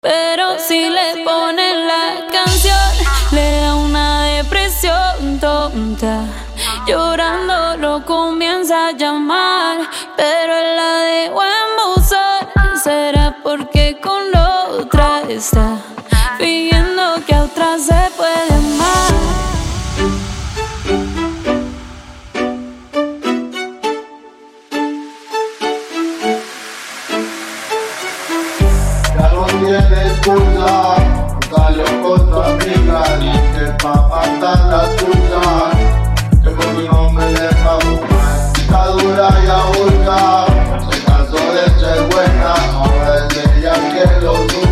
Pero si le ponen la canción, le da una depresión tonta. Llorando lo comienza a llamar, pero él la de buen buzón. Será porque con la otra está, Ya no tiene excusa, salió con tu amiga, dice pa' matar la tuya, que porque no me deja fumar, está dura y abulta, se cansó de ser buena, ahora es ella que lo usa,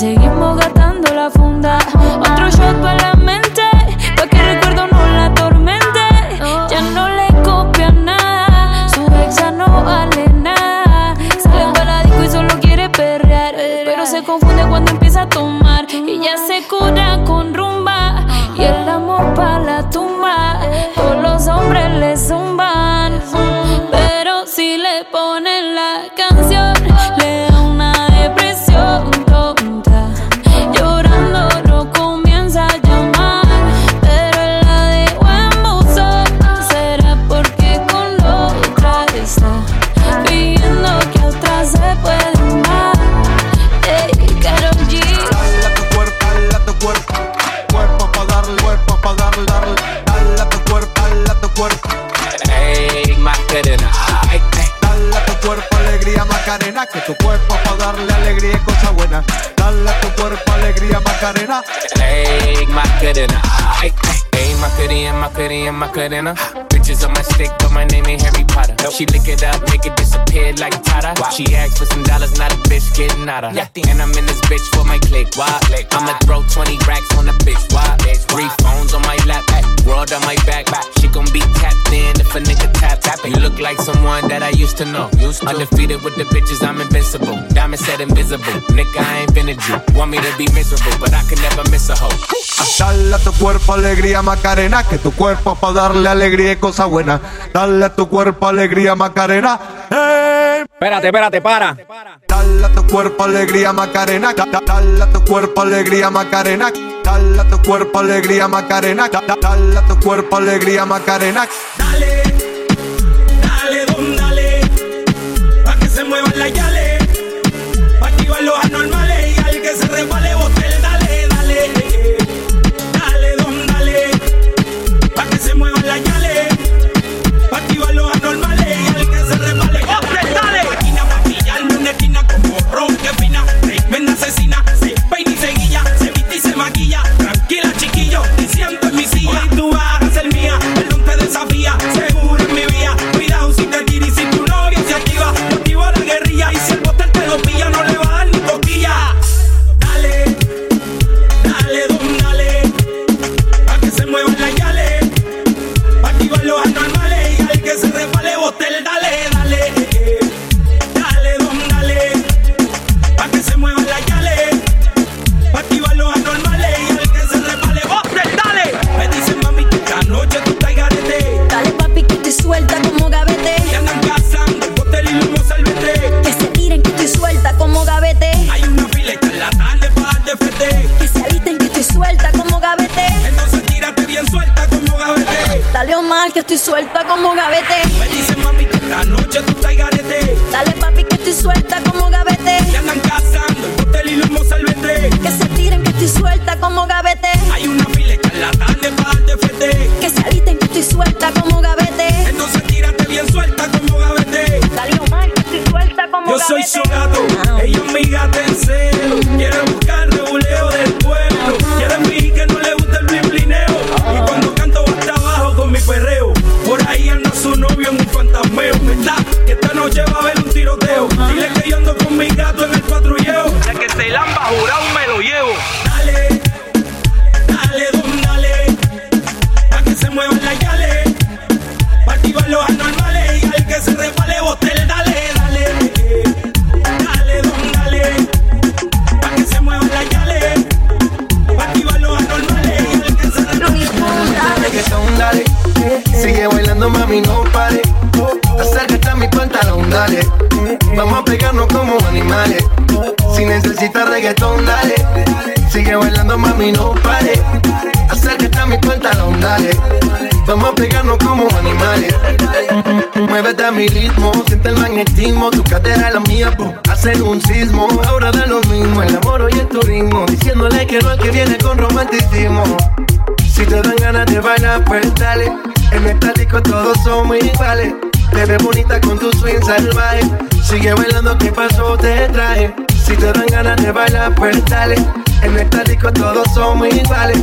y seguimos ay, ay. Ey, Macarena, Macarena, Macarena. Bitches on my stick, but my name ain't Harry Potter. She lick it up, make it disappear like Tata. She asked for some dollars, not a bitch getting out of. And I'm in this bitch for my click. Why? I'ma throw 20 racks on a bitch. Why? Three phones on my lap, back. world on my back. back. She gon' be tapped in if a nigga tap. tap. You look like someone that I used to know. Undefeated with the bitches, I'm invincible. Diamond said invisible. Nigga, I ain't been a Jew. Want me to be miserable, but I can never miss a hoe. Dale a tu cuerpo alegría Macarena, que tu cuerpo pa' darle alegría y cosa buena. Dale a tu cuerpo alegría Macarena. Hey. Espérate, espérate, para. Dale a tu cuerpo alegría Macarena. Da- da- Dale a tu cuerpo alegría Macarena. Dale a tu cuerpo alegría Macarena. Da- da- Dale a tu cuerpo alegría Macarena. Dale, dale, don, dale, pa' que se muevan las yales, pa' activar los que estoy suelta como gavete. Me dicen mami que esta noche tú estás garete. Dale papi que estoy suelta como gavete. Ya andan cazando el hotel y los mozalbete. Que se tiren que estoy suelta como gavete. Hay una fila tarde para darte fete. Que se aliten que estoy suelta como gavete. Entonces tírate bien suelta como gavete. Dale Omar que estoy suelta como Yo gavete. soy su gato, pegarnos como animales. Muévete a mi ritmo, siente el magnetismo. Tu cadera es la mía, po. hacen un sismo. Ahora da lo mismo, el amor y el turismo. Diciéndole que no al que viene con romanticismo. Si te dan ganas de bailar, pues dale. En metálico todos somos iguales. Te ves bonita con tu swing salvaje. Sigue bailando, ¿qué pasó? Te traje. Si te dan ganas de bailar, pues dale. En metálico todos somos iguales.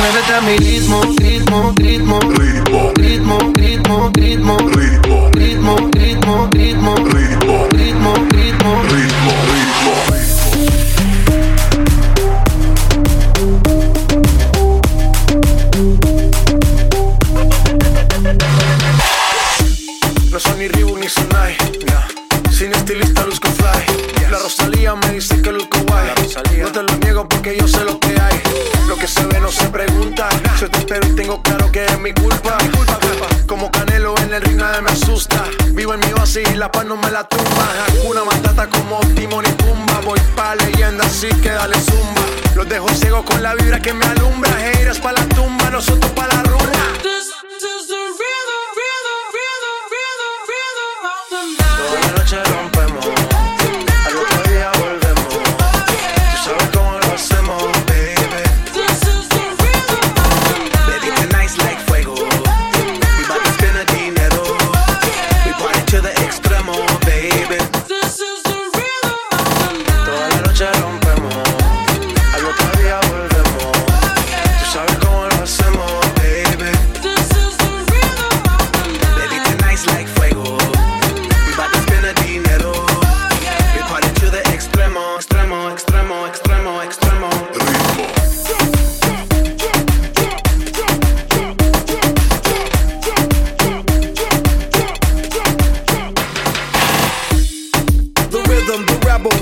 Muévete a mi ritmo, ritmo, ritmo, ritmo, ritmo, ritmo, ritmo, ritmo, ritmo, ritmo, ritmo, ritmo, ritmo, ritmo, ritmo, espero y tengo claro que es mi culpa. Como Canelo en el ring nadie me asusta. Vivo en mi oasis y la paz no me la tumba. Una matata como Timón y Pumba. Voy pa' leyenda así que dale zumba. Los dejo ciegos con la vibra que me alumbra. Heiras pa' la tumba, nosotros pa' la rumba. Toda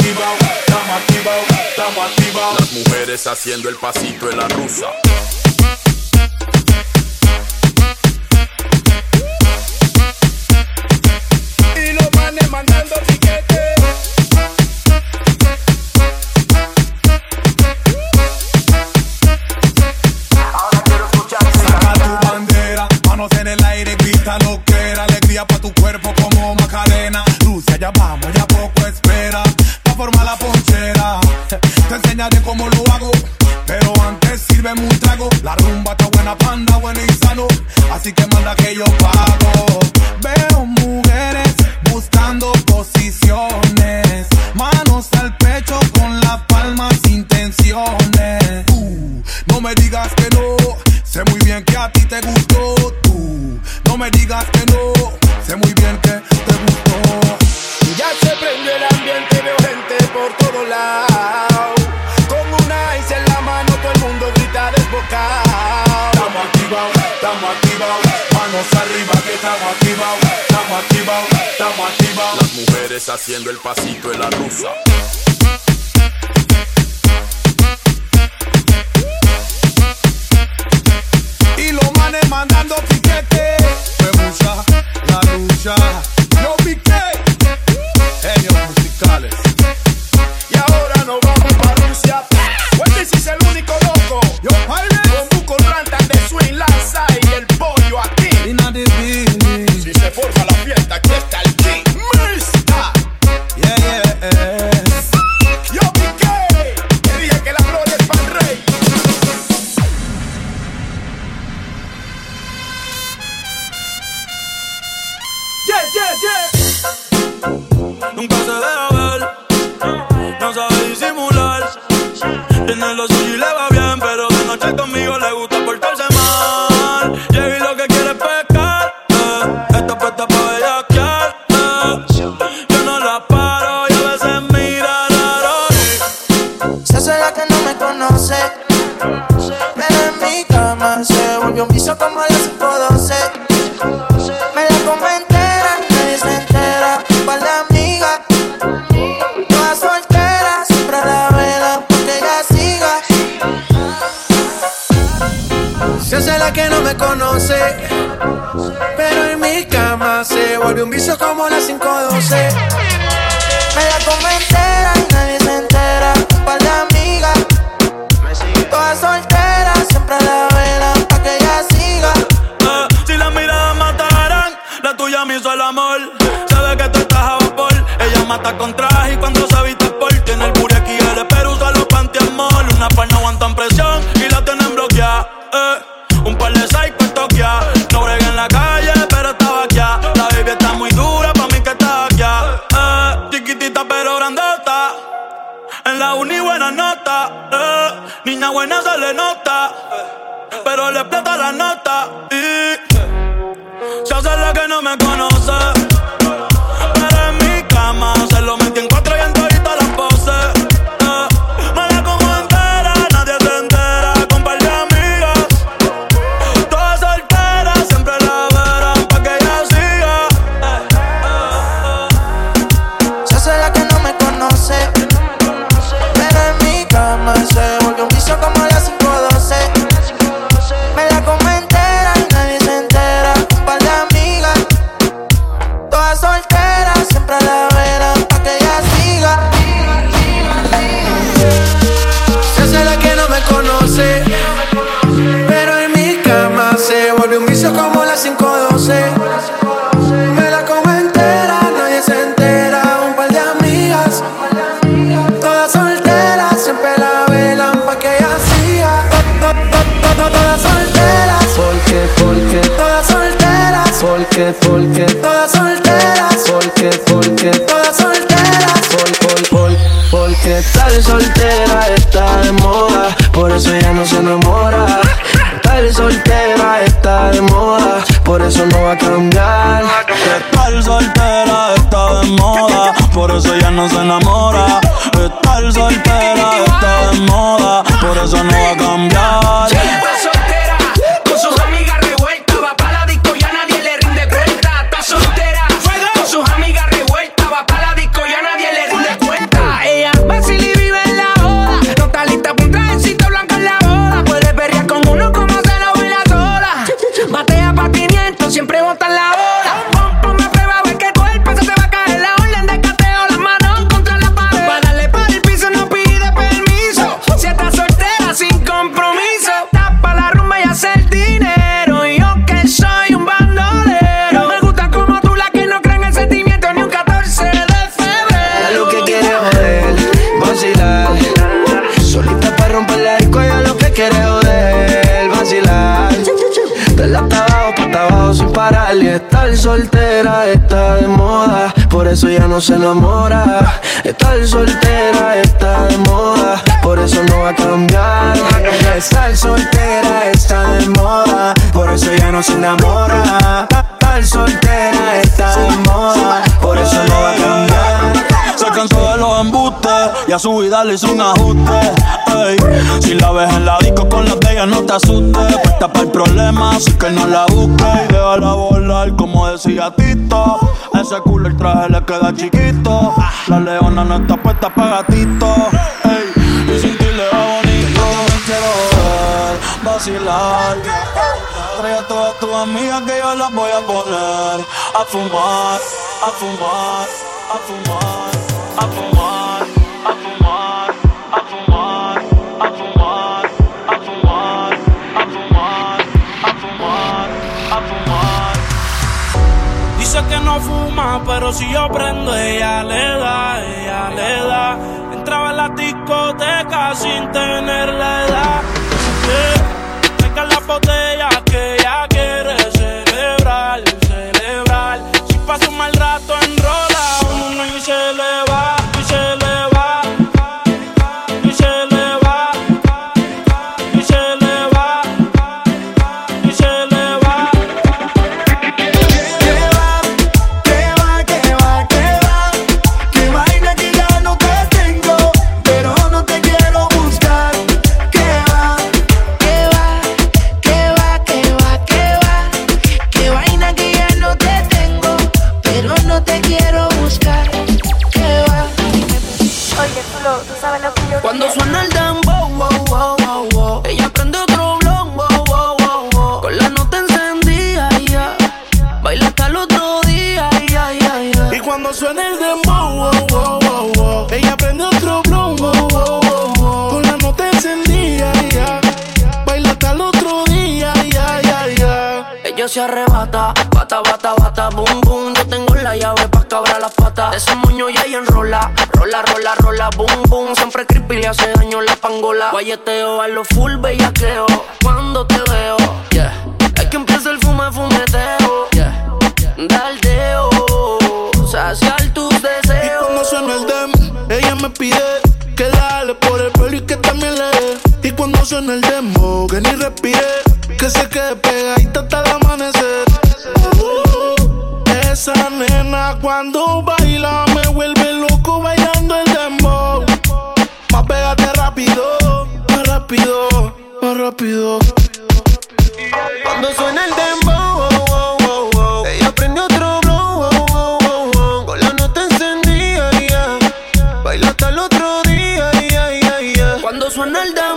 activados, estamos activados, estamos activados. Las mujeres haciendo el pasito de la rusa. Y los manes mandando manos arriba que estamos activados, estamos activados, estamos activados. Las mujeres haciendo el pasito de la rusa. Y los manes mandando piquete. Rebusa, la lucha, yo piqué. Genios musicales. Y ahora nos vamos. nunca se deja ver. No sabe disimular. Tiene los suyo y le va bien, pero de noche conmigo le gusta portarse mal. ella me hizo el amor. Sabe que tú estás a vapor. Ella mata con traje y cuando se viste por. Tiene el puri aquí, el espero usa los panty amor. Una pan se enamora de tal soltero. Embustes y a su vida le hizo un ajuste. Si la ves en la disco con las de ella, no te asustes. Puesta para el problema, así que no la busques. Y déjala volar, como decía Tito. Ese culo el traje le queda chiquito. La leona no está puesta para gatito. ey. Y sin ti le va bonito. Quiero ver, vacilar. Trae a todas tus amigas que yo las voy a poner a fumar, a fumar, a fumar, a fumar, pero si yo prendo, ella le da, ella le da. Entraba en la discoteca sin tener se arrebata, bata, bata, bata, boom, boom. Yo tengo la llave pa' cabrar las patas. Ese moño ya y enrola, rola, rola, rola, boom, boom. Siempre creepy le hace daño la pangola. Guayeteo a lo full bellaqueo. Cuando te veo, yeah. Es que empieza el fume, fumeteo, yeah. Daldeo, saciar tus Y deseos. cuando suena el dem, ella me pide que dale por el pelo y que también le dé. Y cuando suena el demo, que ni respire, que se quede pegadita hasta el amanecer. Uh, esa nena cuando baila me vuelve loco bailando el dembow. Más pégate rápido, más rápido, más rápido. Cuando suena el dembow, ella prende otro blow, con la nota encendida, baila hasta el otro día. Cuando suena el dembow,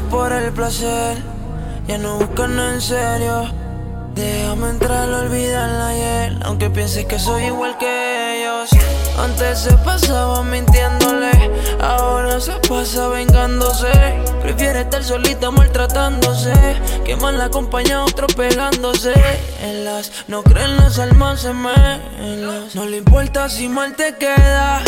por el placer. Ya no buscan en serio. Déjame entrar, olvidarla ayer. Aunque pienses que soy igual que ellos. Antes se pasaba mintiéndole. Ahora se pasa vengándose. Prefiere estar solita maltratándose. Que mal acompaña otro pegándose. En las no creen las almas se las No le importa si mal te queda.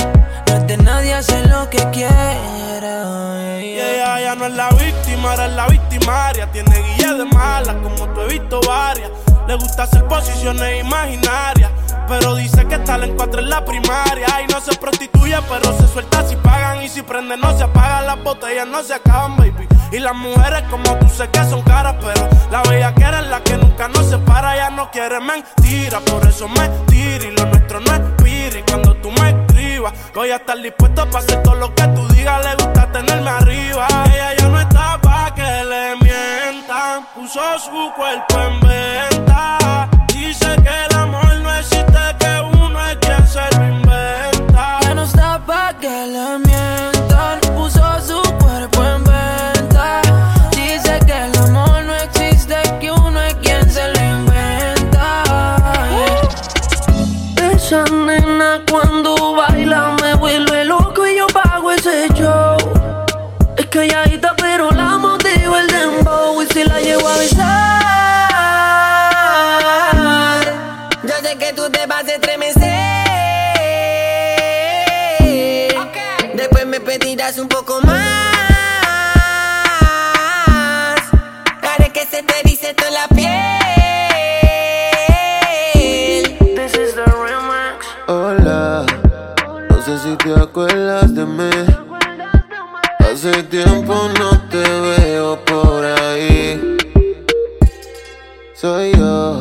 No es de nadie hacer lo que quiera. Ella ya no es la víctima, ahora es la victimaria. Tiene guía de malas, como tú he visto varias. Le gusta hacer posiciones imaginarias. Pero dice que está en cuatro en la primaria. Y no se prostituye, pero se suelta si pagan. Y si prende, no se apagan. Las botellas no se acaban, baby. Y las mujeres, como tú sé que son caras. Pero la bella que es la que nunca nos separa. Ya no quiere mentira, por eso me tira. Y lo nuestro no es piri. Cuando tú me voy a estar dispuesto para hacer todo lo que tú digas. Le gusta tenerme arriba. Ella ya no está pa' que le mientan. Puso su cuerpo en venta. Vas a estremecer. Después me pedirás un poco más. Haré que se te dice toda la piel. This is the remix. Hola, no sé si te acuerdas de mí. Hace tiempo no te veo por ahí. Soy yo,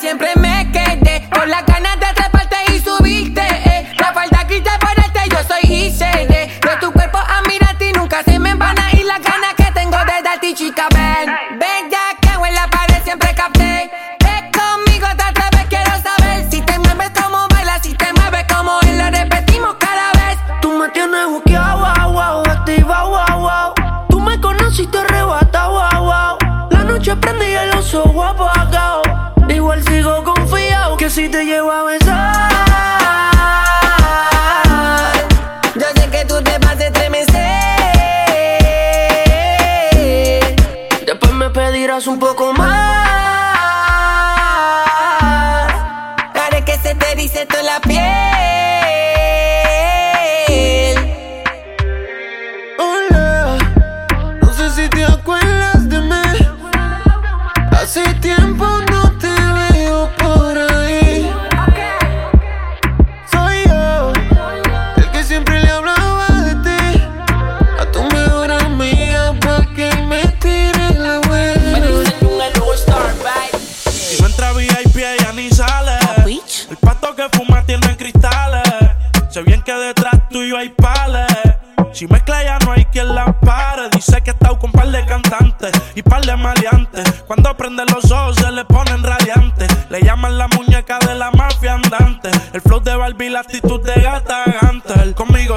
Siempre me quedé con las ganas de Tiempo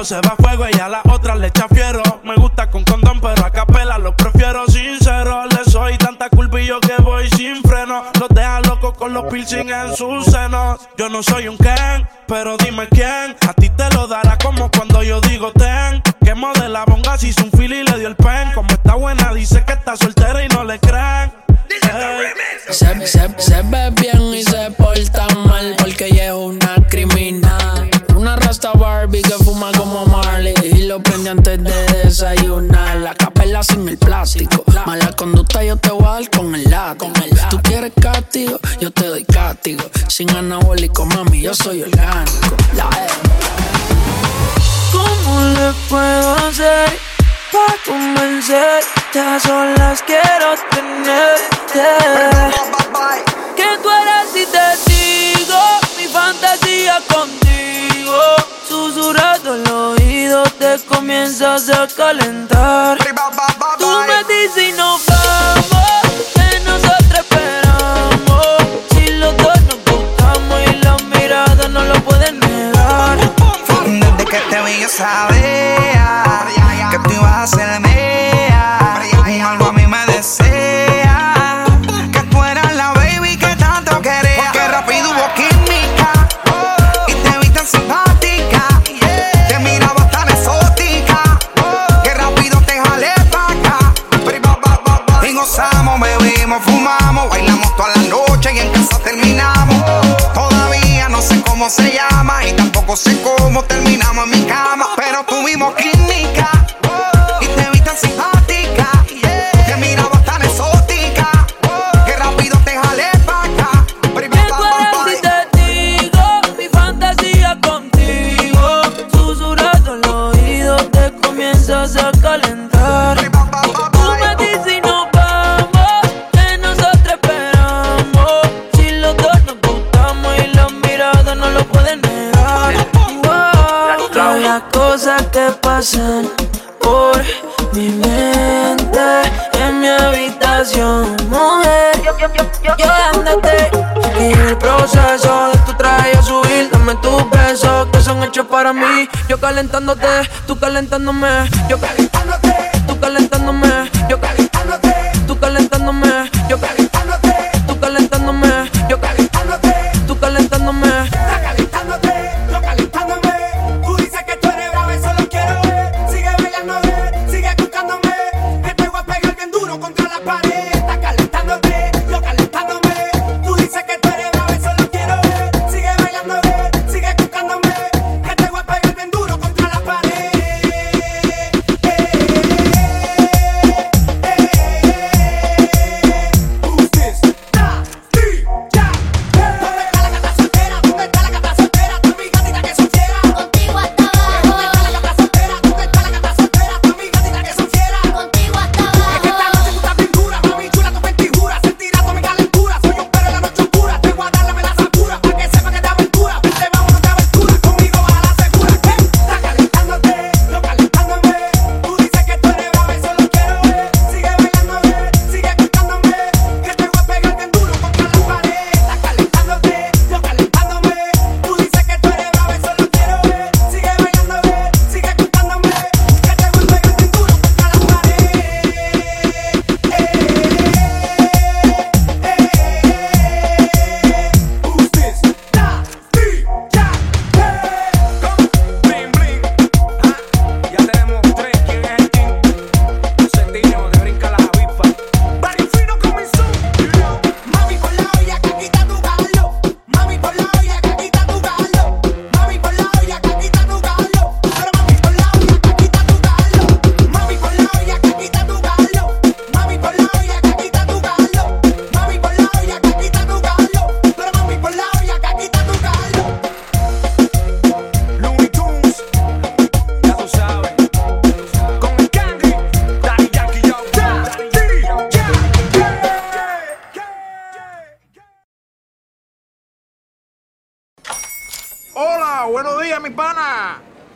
se va a fuego, ella a la otra le echa fiero. Me gusta con condón, pero a capela lo prefiero sincero. Le soy tanta culpa y yo que voy sin freno. Los deja locos con los piercing en sus senos. Yo no soy un Ken, pero dime quién. A ti te lo dará como cuando yo digo ten. Que modela bonga si hizo un feel y le dio el pen. Como está buena, dice que está soltera y no le creen. Se, se, se ve yo te doy castigo. Sin anabólico, mami, yo soy orgánico. La E. ¿Cómo le puedo hacer para convencerte? A solas quiero tenerte. Que tú eres y te digo mi fantasía contigo. Susurrando el oído te comienzas a calentar. Tú me dices y nos mi mente en mi habitación, mujer. Yo dándote y en el proceso de tu traje a subir, dame tus besos que son hechos para mí. Yo calentándote, tú calentándome, yo calentándote,